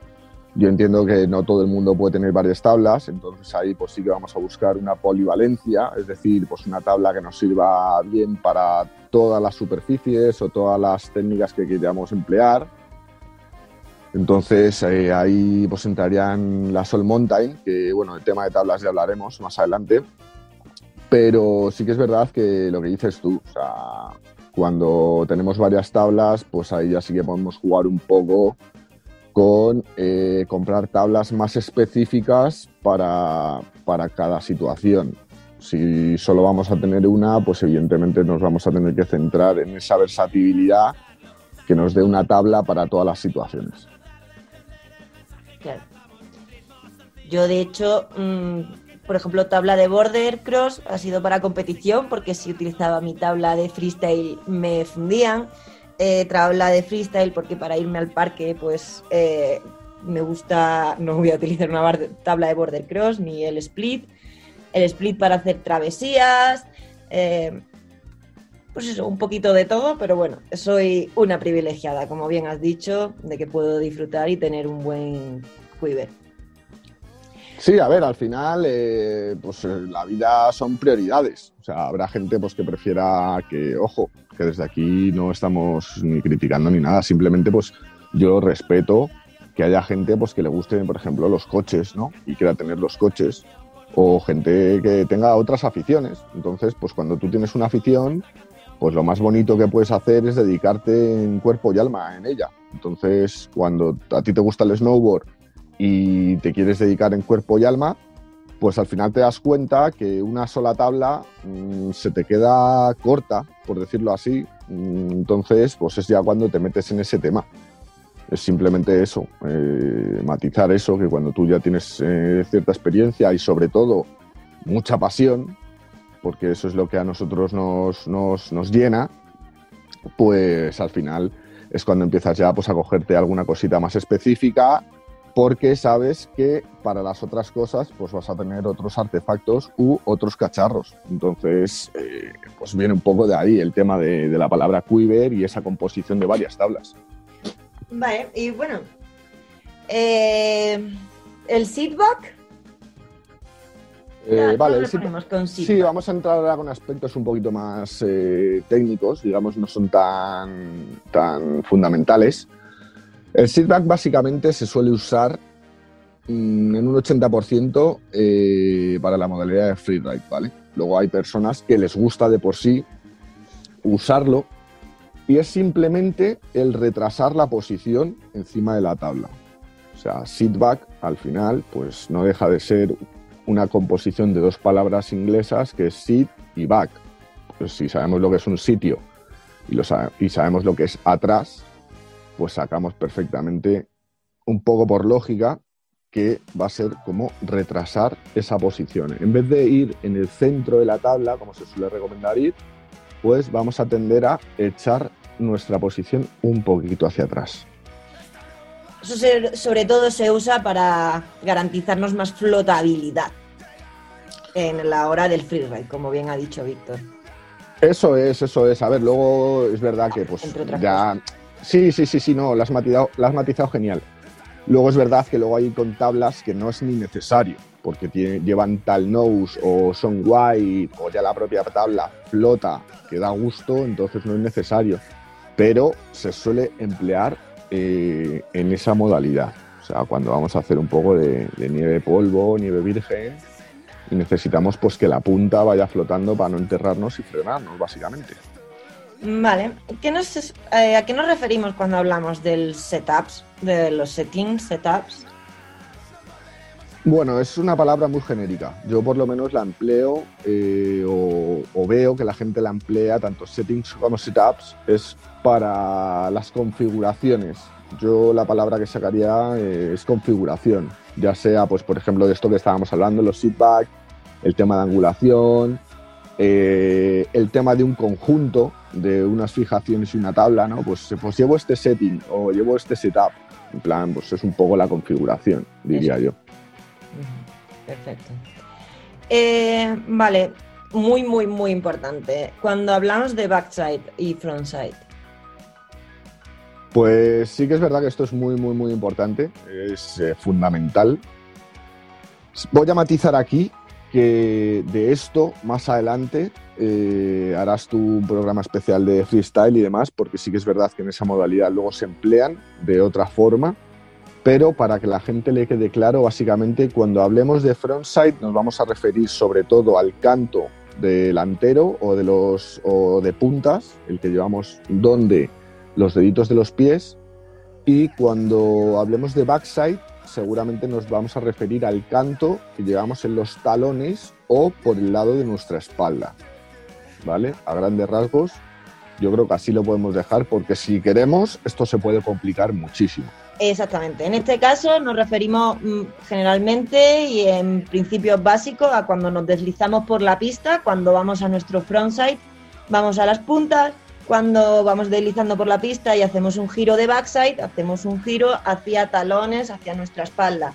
Yo entiendo que no todo el mundo puede tener varias tablas, entonces ahí pues sí que vamos a buscar una polivalencia, es decir, pues una tabla que nos sirva bien para todas las superficies o todas las técnicas que queramos emplear entonces eh, ahí pues entrarían la Sol Mountain, que bueno, el tema de tablas ya hablaremos más adelante, pero sí que es verdad que lo que dices tú, o sea, cuando tenemos varias tablas, pues ahí ya sí que podemos jugar un poco con eh, comprar tablas más específicas para, para cada situación. Si solo vamos a tener una, pues evidentemente nos vamos a tener que centrar en esa versatilidad que nos dé una tabla para todas las situaciones. Yo, de hecho, mm, por ejemplo, tabla de border cross ha sido para competición porque si utilizaba mi tabla de freestyle me fundían. Eh, tabla de freestyle porque para irme al parque, pues eh, me gusta, no voy a utilizar una tabla de border cross ni el split. El split para hacer travesías. Eh, pues eso, un poquito de todo, pero bueno, soy una privilegiada, como bien has dicho, de que puedo disfrutar y tener un buen quiver. Sí, a ver, al final, eh, pues eh, la vida son prioridades. O sea, habrá gente pues, que prefiera que, ojo, que desde aquí no estamos ni criticando ni nada, simplemente pues yo respeto que haya gente pues, que le guste, por ejemplo, los coches, ¿no? Y quiera tener los coches. O gente que tenga otras aficiones. Entonces, pues cuando tú tienes una afición, pues lo más bonito que puedes hacer es dedicarte en cuerpo y alma en ella. Entonces, cuando a ti te gusta el snowboard y te quieres dedicar en cuerpo y alma, pues al final te das cuenta que una sola tabla mm, se te queda corta, por decirlo así. Mm, entonces, pues es ya cuando te metes en ese tema. Es simplemente eso, eh, matizar eso, que cuando tú ya tienes eh, cierta experiencia y sobre todo mucha pasión, porque eso es lo que a nosotros nos, llena, pues al final es cuando empiezas ya pues, a cogerte alguna cosita más específica porque sabes que para las otras cosas pues vas a tener otros artefactos u otros cacharros. Entonces, eh, pues viene un poco de ahí el tema de, la palabra quiver y esa composición de varias tablas. Vale, y bueno, eh, el seedback eh, vale, sí, vamos a entrar ahora con aspectos un poquito más técnicos, digamos, no son tan, tan fundamentales. El seatback básicamente se suele usar mm, en un 80% eh, para la modalidad de freeride, ¿vale? Luego hay personas que les gusta de por sí usarlo y es simplemente el retrasar la posición encima de la tabla. O sea, seatback al final pues no deja de ser una composición de dos palabras inglesas que es sit y back. Pues si sabemos lo que es un sitio y, lo y sabemos lo que es atrás, pues sacamos perfectamente, un poco por lógica, que va a ser como retrasar esa posición. En vez de ir en el centro de la tabla, como se suele recomendar ir, pues vamos a tender a echar nuestra posición un poquito hacia atrás. Eso sobre todo se usa para garantizarnos más flotabilidad en la hora del freeride, como bien ha dicho Víctor. Eso es, eso es. A ver, luego es verdad que pues ya... Sí, sí, sí, sí, no, las has, matizado, has matizado genial. Luego es verdad que luego hay con tablas que no es ni necesario, porque llevan tal nose o son white o ya la propia tabla flota, que da gusto, entonces no es necesario. Pero se suele emplear eh, en esa modalidad. O sea, cuando vamos a hacer un poco de, nieve polvo, nieve virgen, necesitamos pues que la punta vaya flotando para no enterrarnos y frenarnos, básicamente. Vale, ¿Qué nos, eh, ¿a qué nos referimos cuando hablamos del setups, de los settings, setups? Bueno, es una palabra muy genérica. Yo por lo menos la empleo eh, o, veo que la gente la emplea, tanto settings como setups, es para las configuraciones. Yo la palabra que sacaría eh, es configuración, ya sea, pues por ejemplo, de esto que estábamos hablando, los feedback, el tema de angulación, el tema de un conjunto, de unas fijaciones y una tabla, ¿no? Pues, pues llevo este setting o llevo este setup. En plan, pues es un poco la configuración, diría Eso. yo. Perfecto. Eh, vale, muy, muy, muy importante. Cuando hablamos de backside y frontside, Pues sí que es verdad que esto es muy, muy, muy importante, es eh, fundamental. Voy a matizar aquí que de esto más adelante eh, harás tú un programa especial de freestyle y demás, porque sí que es verdad que en esa modalidad luego se emplean de otra forma, pero para que la gente le quede claro, básicamente cuando hablemos de frontside nos vamos a referir sobre todo al canto delantero o de los o de puntas, el que llevamos donde los deditos de los pies y cuando hablemos de backside seguramente nos vamos a referir al canto que llevamos en los talones o por el lado de nuestra espalda. ¿Vale? A grandes rasgos, yo creo que así lo podemos dejar porque si queremos esto se puede complicar muchísimo. Exactamente. En este caso nos referimos mm, generalmente y en principios básicos a cuando nos deslizamos por la pista, cuando vamos a nuestro frontside, vamos a las puntas, cuando vamos deslizando por la pista y hacemos un giro de backside, hacemos un giro hacia talones, hacia nuestra espalda.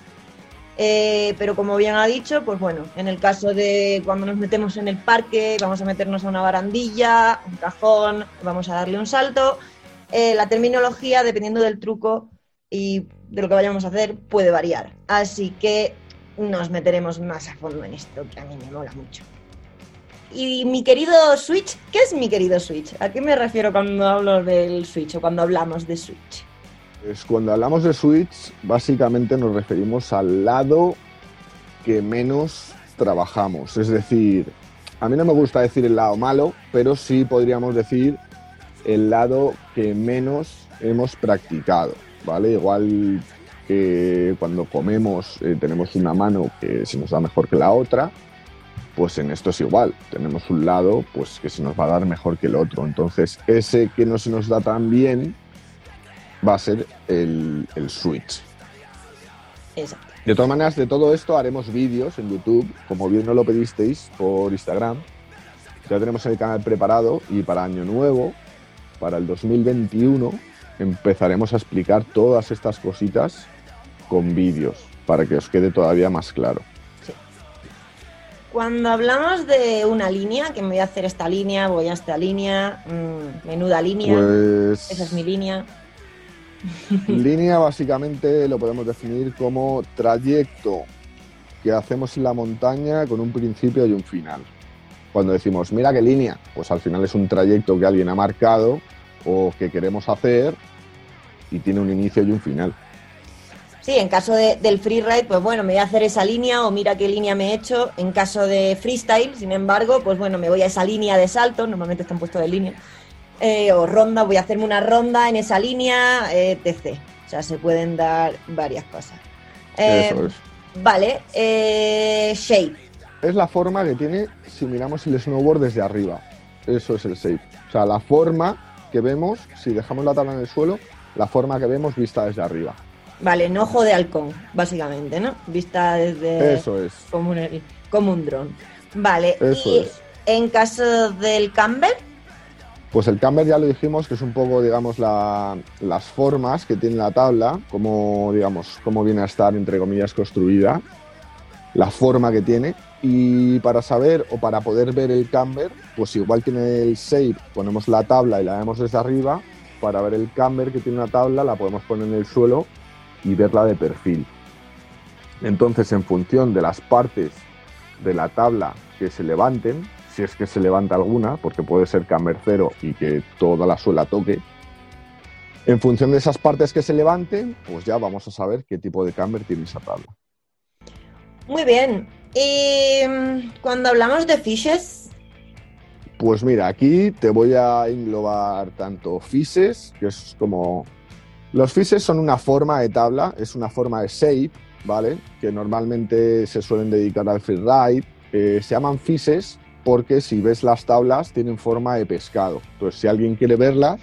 Eh, pero como bien ha dicho, pues bueno, en el caso de cuando nos metemos en el parque, vamos a meternos a una barandilla, un cajón, vamos a darle un salto. eh, la terminología, dependiendo del truco y de lo que vayamos a hacer, puede variar. Así que nos meteremos más a fondo en esto, que a mí me mola mucho. Y mi querido Switch, ¿qué es mi querido Switch? ¿A qué me refiero cuando hablo del Switch o cuando hablamos de Switch? Pues cuando hablamos de switch, básicamente nos referimos al lado que menos trabajamos. Es decir, a mí no me gusta decir el lado malo, pero sí podríamos decir el lado que menos hemos practicado, ¿vale? Igual que cuando comemos eh, tenemos una mano que se nos da mejor que la otra, pues en esto es igual. Tenemos un lado pues que se nos va a dar mejor que el otro. Entonces, ese que no se nos da tan bien va a ser el, el switch. Exacto. De todas maneras, de todo esto haremos vídeos en YouTube, como bien nos lo pedisteis por Instagram. Ya tenemos el canal preparado y para Año Nuevo, para el 2021, empezaremos a explicar todas estas cositas con vídeos para que os quede todavía más claro. Cuando hablamos de una línea, que me voy a hacer esta línea, voy a esta línea, mm, menuda línea, Pues esa es mi línea. línea básicamente lo podemos definir como trayecto que hacemos en la montaña con un principio y un final. Cuando decimos, mira qué línea, pues al final es un trayecto que alguien ha marcado o que queremos hacer y tiene un inicio y un final. Sí, en caso de- del freeride, pues bueno, me voy a hacer esa línea o mira qué línea me he hecho. En caso de freestyle, sin embargo, pues bueno, me voy a esa línea de salto, normalmente están puestos de línea, eh, o ronda, voy a hacerme una ronda en esa línea, eh, etc. O sea, se pueden dar varias cosas. Eh, Eso es. Vale, eh, shape. Es la forma que tiene si miramos el snowboard desde arriba. Eso es el shape. O sea, la forma que vemos, si dejamos la tabla en el suelo, la forma que vemos vista desde arriba. Vale, en ojo de halcón, básicamente, ¿no? Vista desde Eso es. como un, como un dron. Vale, Eso y es. en caso del camber, Pues el camber ya lo dijimos, que es un poco, digamos, la- las formas que tiene la tabla, como, digamos, cómo viene a estar, entre comillas, construida, la forma que tiene. Y para saber o para poder ver el camber, pues igual tiene el shape, ponemos la tabla y la vemos desde arriba. Para ver el camber que tiene una tabla, la podemos poner en el suelo y verla de perfil. Entonces, en función de las partes de la tabla que se levanten, si es que se levanta alguna, porque puede ser camber cero y que toda la suela toque, en función de esas partes que se levanten, pues ya vamos a saber qué tipo de camber tiene esa tabla. Muy bien. Y mm, cuando hablamos de fishes, Pues mira, aquí te voy a englobar tanto fises, que es como... Los fises son una forma de tabla, es una forma de shape, ¿vale? Que normalmente se suelen dedicar al freeride. Eh, se llaman fises porque si ves las tablas tienen forma de pescado. Entonces, si alguien quiere verlas,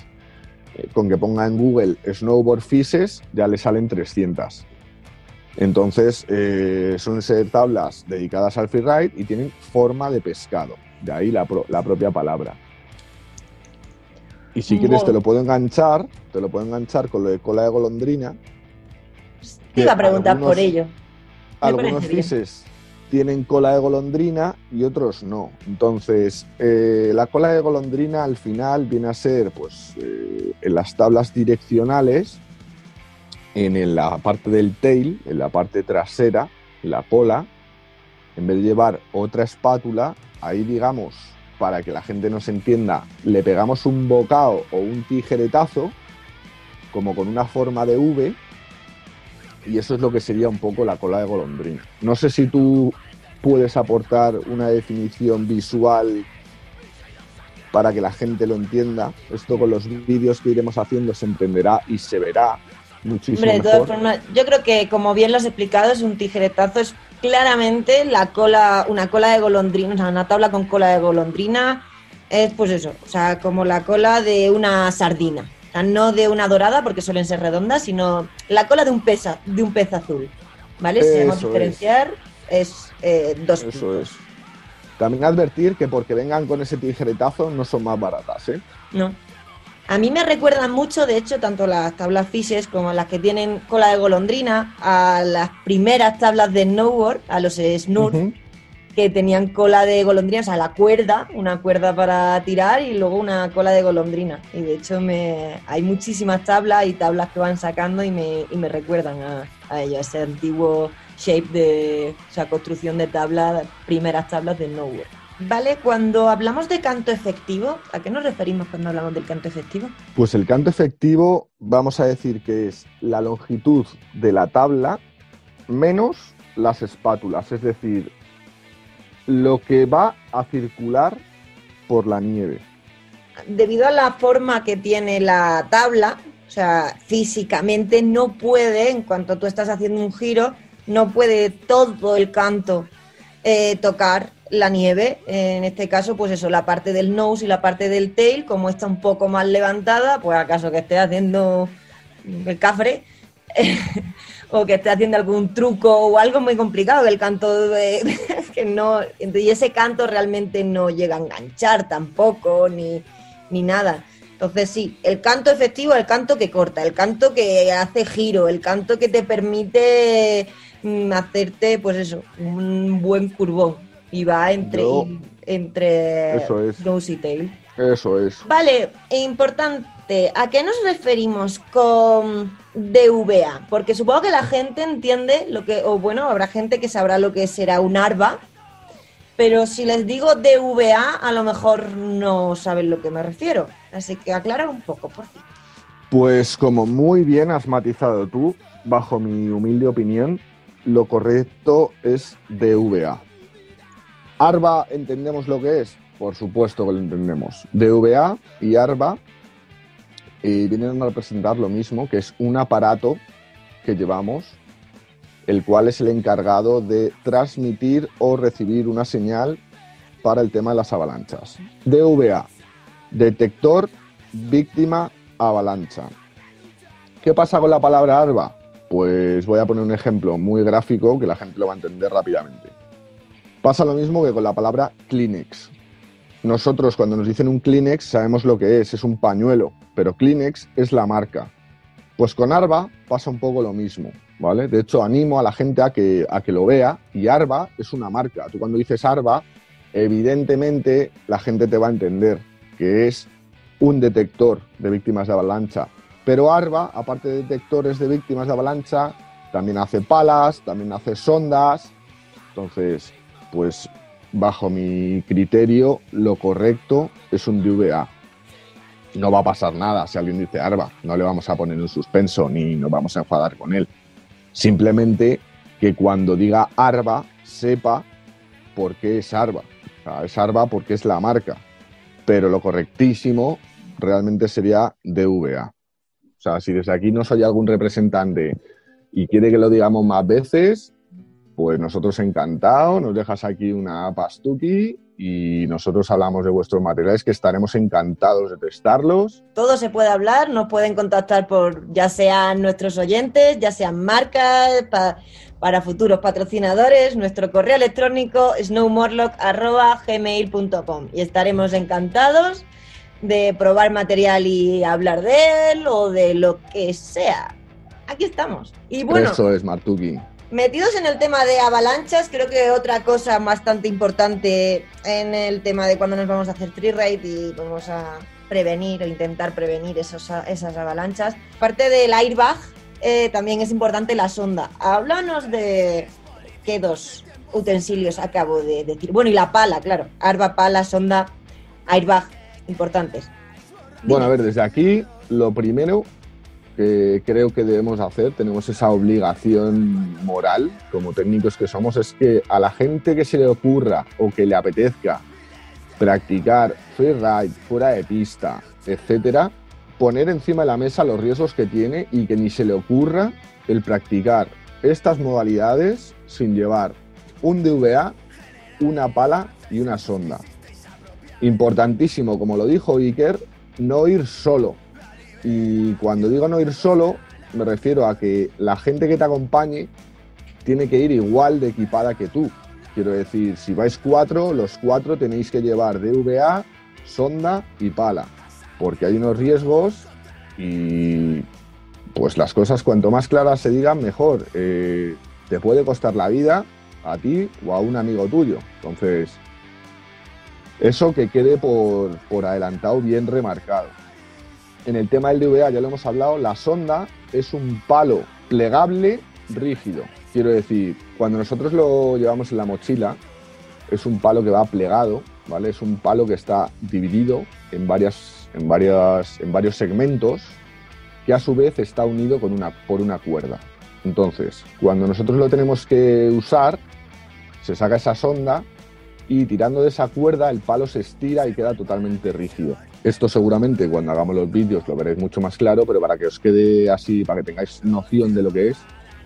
eh, con que ponga en Google snowboard fises, ya le salen 300. Entonces, eh, suelen ser tablas dedicadas al freeride y tienen forma de pescado. De ahí la propia palabra. Y si quieres te lo puedo enganchar, te lo puedo enganchar con lo de cola de golondrina. te iba a preguntar algunos- por ello. Me Algunos fises tienen cola de golondrina y otros no. Entonces, eh, la cola de golondrina al final viene a ser, pues, eh, en las tablas direccionales, en la parte del tail, en la parte trasera, la cola, en vez de llevar otra espátula, ahí digamos, para que la gente nos entienda, le pegamos un bocado o un tijeretazo, como con una forma de V, y eso es lo que sería un poco la cola de golondrina. No sé si tú puedes aportar una definición visual para que la gente lo entienda. Esto con los vídeos que iremos haciendo se entenderá y se verá muchísimo Hombre, de todas mejor. formas, yo creo que como bien lo has explicado, es un tijeretazo, es claramente la cola, una cola de golondrina, o sea, una tabla con cola de golondrina, es pues eso, o sea, como la cola de una sardina. O sea, no de una dorada, porque suelen ser redondas, sino la cola de un pez, a- de un pez azul. ¿Vale? Si debemos Eso diferenciar, es, eh, dos Eso es. También advertir que porque vengan con ese tijeretazo no son más baratas, ¿eh? No. A mí me recuerdan mucho, de hecho, tanto las tablas fishes como las que tienen cola de golondrina, a las primeras tablas de snowboard, a los snurf, que tenían cola de golondrina, o sea, la cuerda, una cuerda para tirar y luego una cola de golondrina. Y de hecho me, hay muchísimas tablas y tablas que van sacando y me, y me recuerdan a, a ello, a ese antiguo shape de, o sea, construcción de tablas, primeras tablas de snowboard. Vale, cuando hablamos de canto efectivo, ¿a qué nos referimos cuando hablamos del canto efectivo? Pues el canto efectivo, vamos a decir que es la longitud de la tabla menos las espátulas, es decir, lo que va a circular por la nieve. debido a la forma que tiene la tabla, o sea, físicamente no puede, en cuanto tú estás haciendo un giro, no puede todo el canto eh, tocar la nieve. En este caso, pues eso, la parte del nose y la parte del tail, como está un poco más levantada, pues acaso que esté haciendo el cafre. o que esté haciendo algún truco o algo muy complicado, el canto de- que no, y ese canto realmente no llega a enganchar tampoco, ni, ni nada. Entonces sí, el canto efectivo, el canto que corta, el canto que hace giro, el canto que te permite mm, hacerte, pues eso, un buen curvón. Y va entre, Yo- entre Eso es. nose y tail. Eso es. Vale, e importante, ¿a qué nos referimos con DVA? Porque supongo que la gente entiende lo que, o bueno, habrá gente que sabrá lo que será un ARBA, pero si les digo DVA, a lo mejor no saben lo que me refiero. Así que aclara un poco, por fin. Pues como muy bien has matizado tú, bajo mi humilde opinión, lo correcto es DVA. ARBA, ¿entendemos lo que es? Por supuesto que lo entendemos. DVA y ARBA eh, vienen a representar lo mismo, que es un aparato que llevamos, el cual es el encargado de transmitir o recibir una señal para el tema de las avalanchas. DVA, detector víctima avalancha. ¿Qué pasa con la palabra ARBA? Pues voy a poner un ejemplo muy gráfico que la gente lo va a entender rápidamente. Pasa lo mismo que con la palabra Kleenex. Nosotros cuando nos dicen un Kleenex sabemos lo que es, es un pañuelo, pero Kleenex es la marca. Pues con Arba pasa un poco lo mismo, ¿vale? De hecho, animo a la gente a que, a que lo vea y Arba es una marca. Tú cuando dices Arba, evidentemente la gente te va a entender que es un detector de víctimas de avalancha. Pero Arba, aparte de detectores de víctimas de avalancha, también hace palas, también hace sondas. Entonces, pues bajo mi criterio, lo correcto es un DVA. No va a pasar nada si alguien dice Arba, no le vamos a poner un suspenso ni nos vamos a enfadar con él. Simplemente que cuando diga Arba sepa porque es Arba. Es Arba porque es la marca. Pero lo correctísimo realmente sería DVA. O sea, si desde aquí no soy algún representante y quiere que lo digamos más veces, pues nosotros encantados, nos dejas aquí una pastuki y nosotros hablamos de vuestros materiales que estaremos encantados de testarlos. Todo se puede hablar, nos pueden contactar por ya sean nuestros oyentes, ya sean marcas, pa- para futuros patrocinadores, nuestro correo electrónico snowmorlock.gmail.com y estaremos encantados de probar material y hablar de él o de lo que sea. Aquí estamos. Y bueno, Eso es, Martuki. Metidos en el tema de avalanchas, creo que otra cosa bastante importante en el tema de cuando nos vamos a hacer free ride y vamos a prevenir o intentar prevenir esos, esas avalanchas. Aparte del airbag, eh, también es importante la sonda. Háblanos de qué dos utensilios acabo de decir. Bueno, y la pala, claro. Arba, pala, sonda, airbag, importantes. Bueno, a ver, desde aquí, lo primero que creo que debemos hacer, tenemos esa obligación moral como técnicos que somos, es que a la gente que se le ocurra o que le apetezca practicar freeride, fuera de pista, etcétera, poner encima de la mesa los riesgos que tiene y que ni se le ocurra el practicar estas modalidades sin llevar un DVA, una pala y una sonda. Importantísimo, como lo dijo Iker, no ir solo. Y cuando digo no ir solo, me refiero a que la gente que te acompañe tiene que ir igual de equipada que tú. Quiero decir, si vais cuatro, los cuatro tenéis que llevar DVA, sonda y pala, porque hay unos riesgos y pues las cosas cuanto más claras se digan, mejor. Eh, te puede costar la vida a ti o a un amigo tuyo. Entonces, eso que quede por, por adelantado bien remarcado. En el tema del DVA ya lo hemos hablado, la sonda es un palo plegable rígido. Quiero decir, cuando nosotros lo llevamos en la mochila, es un palo que va plegado, ¿vale? Es un palo que está dividido en, varias, en, varias, en varios segmentos que a su vez está unido con una, por una cuerda. Entonces, cuando nosotros lo tenemos que usar, se saca esa sonda y tirando de esa cuerda el palo se estira y queda totalmente rígido. Esto seguramente cuando hagamos los vídeos lo veréis mucho más claro, pero para que os quede así, para que tengáis noción de lo que es,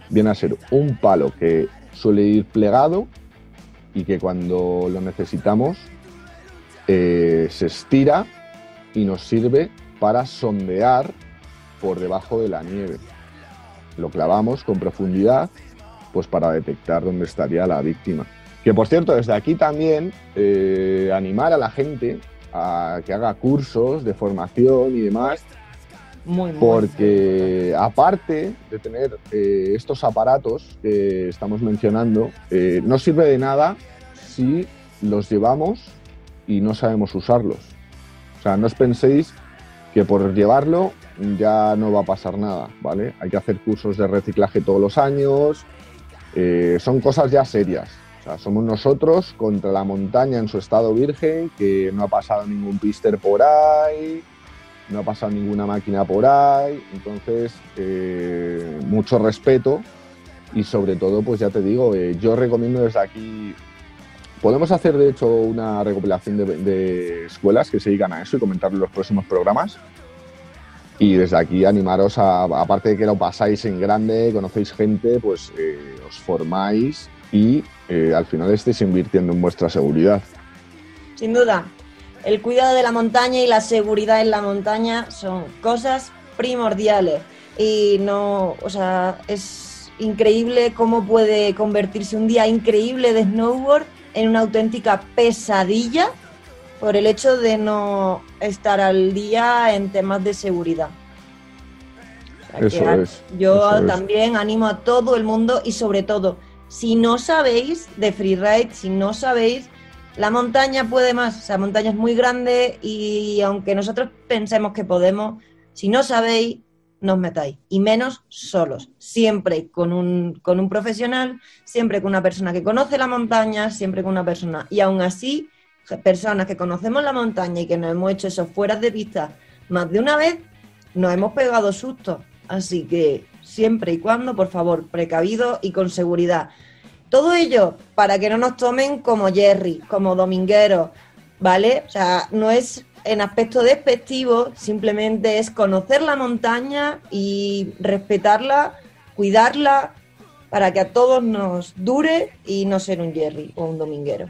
viene a ser un palo que suele ir plegado y que cuando lo necesitamos eh, se estira y nos sirve para sondear por debajo de la nieve. Lo clavamos con profundidad pues para detectar dónde estaría la víctima. Que por cierto, desde aquí también eh, animar a la gente a que haga cursos de formación y demás, Muy, muy. porque aparte de tener eh, estos aparatos que estamos mencionando, eh, no sirve de nada si los llevamos y no sabemos usarlos. O sea, no os penséis que por llevarlo ya no va a pasar nada, ¿vale? Hay que hacer cursos de reciclaje todos los años, eh, son cosas ya serias. Somos nosotros contra la montaña en su estado virgen, que no ha pasado ningún pister por ahí, no ha pasado ninguna máquina por ahí. Entonces, eh, mucho respeto y sobre todo, pues ya te digo, eh, yo recomiendo desde aquí. Podemos hacer, de hecho, una recopilación de, de escuelas que se dedican a eso y comentarlo en los próximos programas. Y desde aquí animaros a, aparte de que lo pasáis en grande, conocéis gente, pues eh, os formáis y eh, al final estéis invirtiendo en vuestra seguridad. Sin duda, el cuidado de la montaña y la seguridad en la montaña son cosas primordiales. Y no, o sea, es increíble cómo puede convertirse un día increíble de snowboard en una auténtica pesadilla por el hecho de no estar al día en temas de seguridad. O sea, que Eso es, Yo eso es. también animo a todo el mundo y sobre todo, si no sabéis de freeride, si no sabéis, la montaña puede más. O sea, la montaña es muy grande y aunque nosotros pensemos que podemos, si no sabéis, no os metáis. Y menos solos. Siempre con un, con un profesional, siempre con una persona que conoce la montaña, siempre con una persona. Y aún así, personas que conocemos la montaña y que nos hemos hecho esos fueras de pista más de una vez, nos hemos pegado sustos. Así que siempre y cuando, por favor, precavido y con seguridad. Todo ello para que no nos tomen como Jerry, como domingueros, ¿vale? O sea, no es en aspecto despectivo, simplemente es conocer la montaña y respetarla, cuidarla, para que a todos nos dure y no ser un Jerry o un dominguero.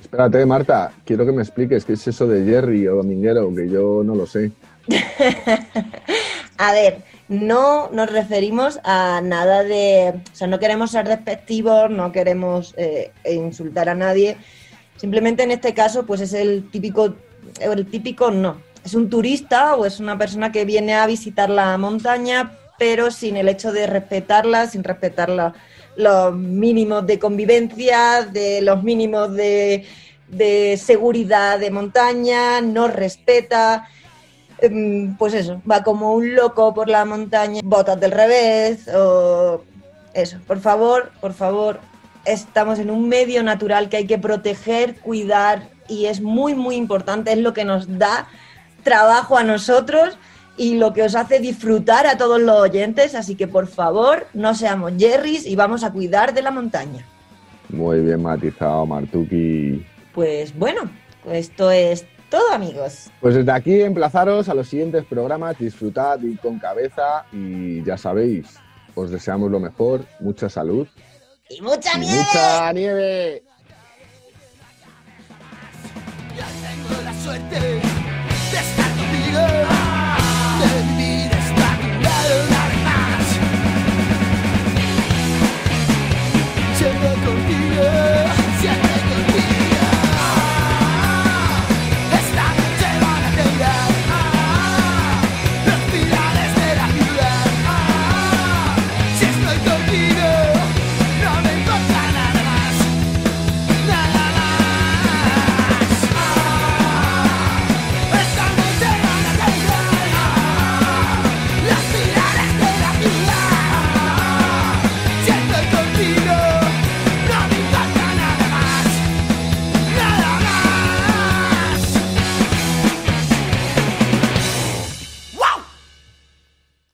Espérate, Marta, quiero que me expliques qué es eso de Jerry o dominguero, que yo no lo sé. a ver, no nos referimos a nada de. O sea, no queremos ser despectivos, no queremos eh, insultar a nadie. Simplemente en este caso, pues es el típico. El típico no. Es un turista o es una persona que viene a visitar la montaña, pero sin el hecho de respetarla, sin respetar los mínimos de convivencia, de los mínimos de, seguridad de montaña, no respeta pues eso, va como un loco por la montaña, botas del revés o eso. Por favor, por favor, estamos en un medio natural que hay que proteger, cuidar y es muy, muy importante, es lo que nos da trabajo a nosotros y lo que os hace disfrutar a todos los oyentes, así que por favor no seamos jerrys y vamos a cuidar de la montaña. Muy bien matizado, Martuki. Pues bueno, esto es amigos. Pues desde aquí emplazaros a los siguientes programas, disfrutad y con cabeza y ya sabéis, os deseamos lo mejor, mucha salud. Y mucha nieve. Mucha tengo la suerte.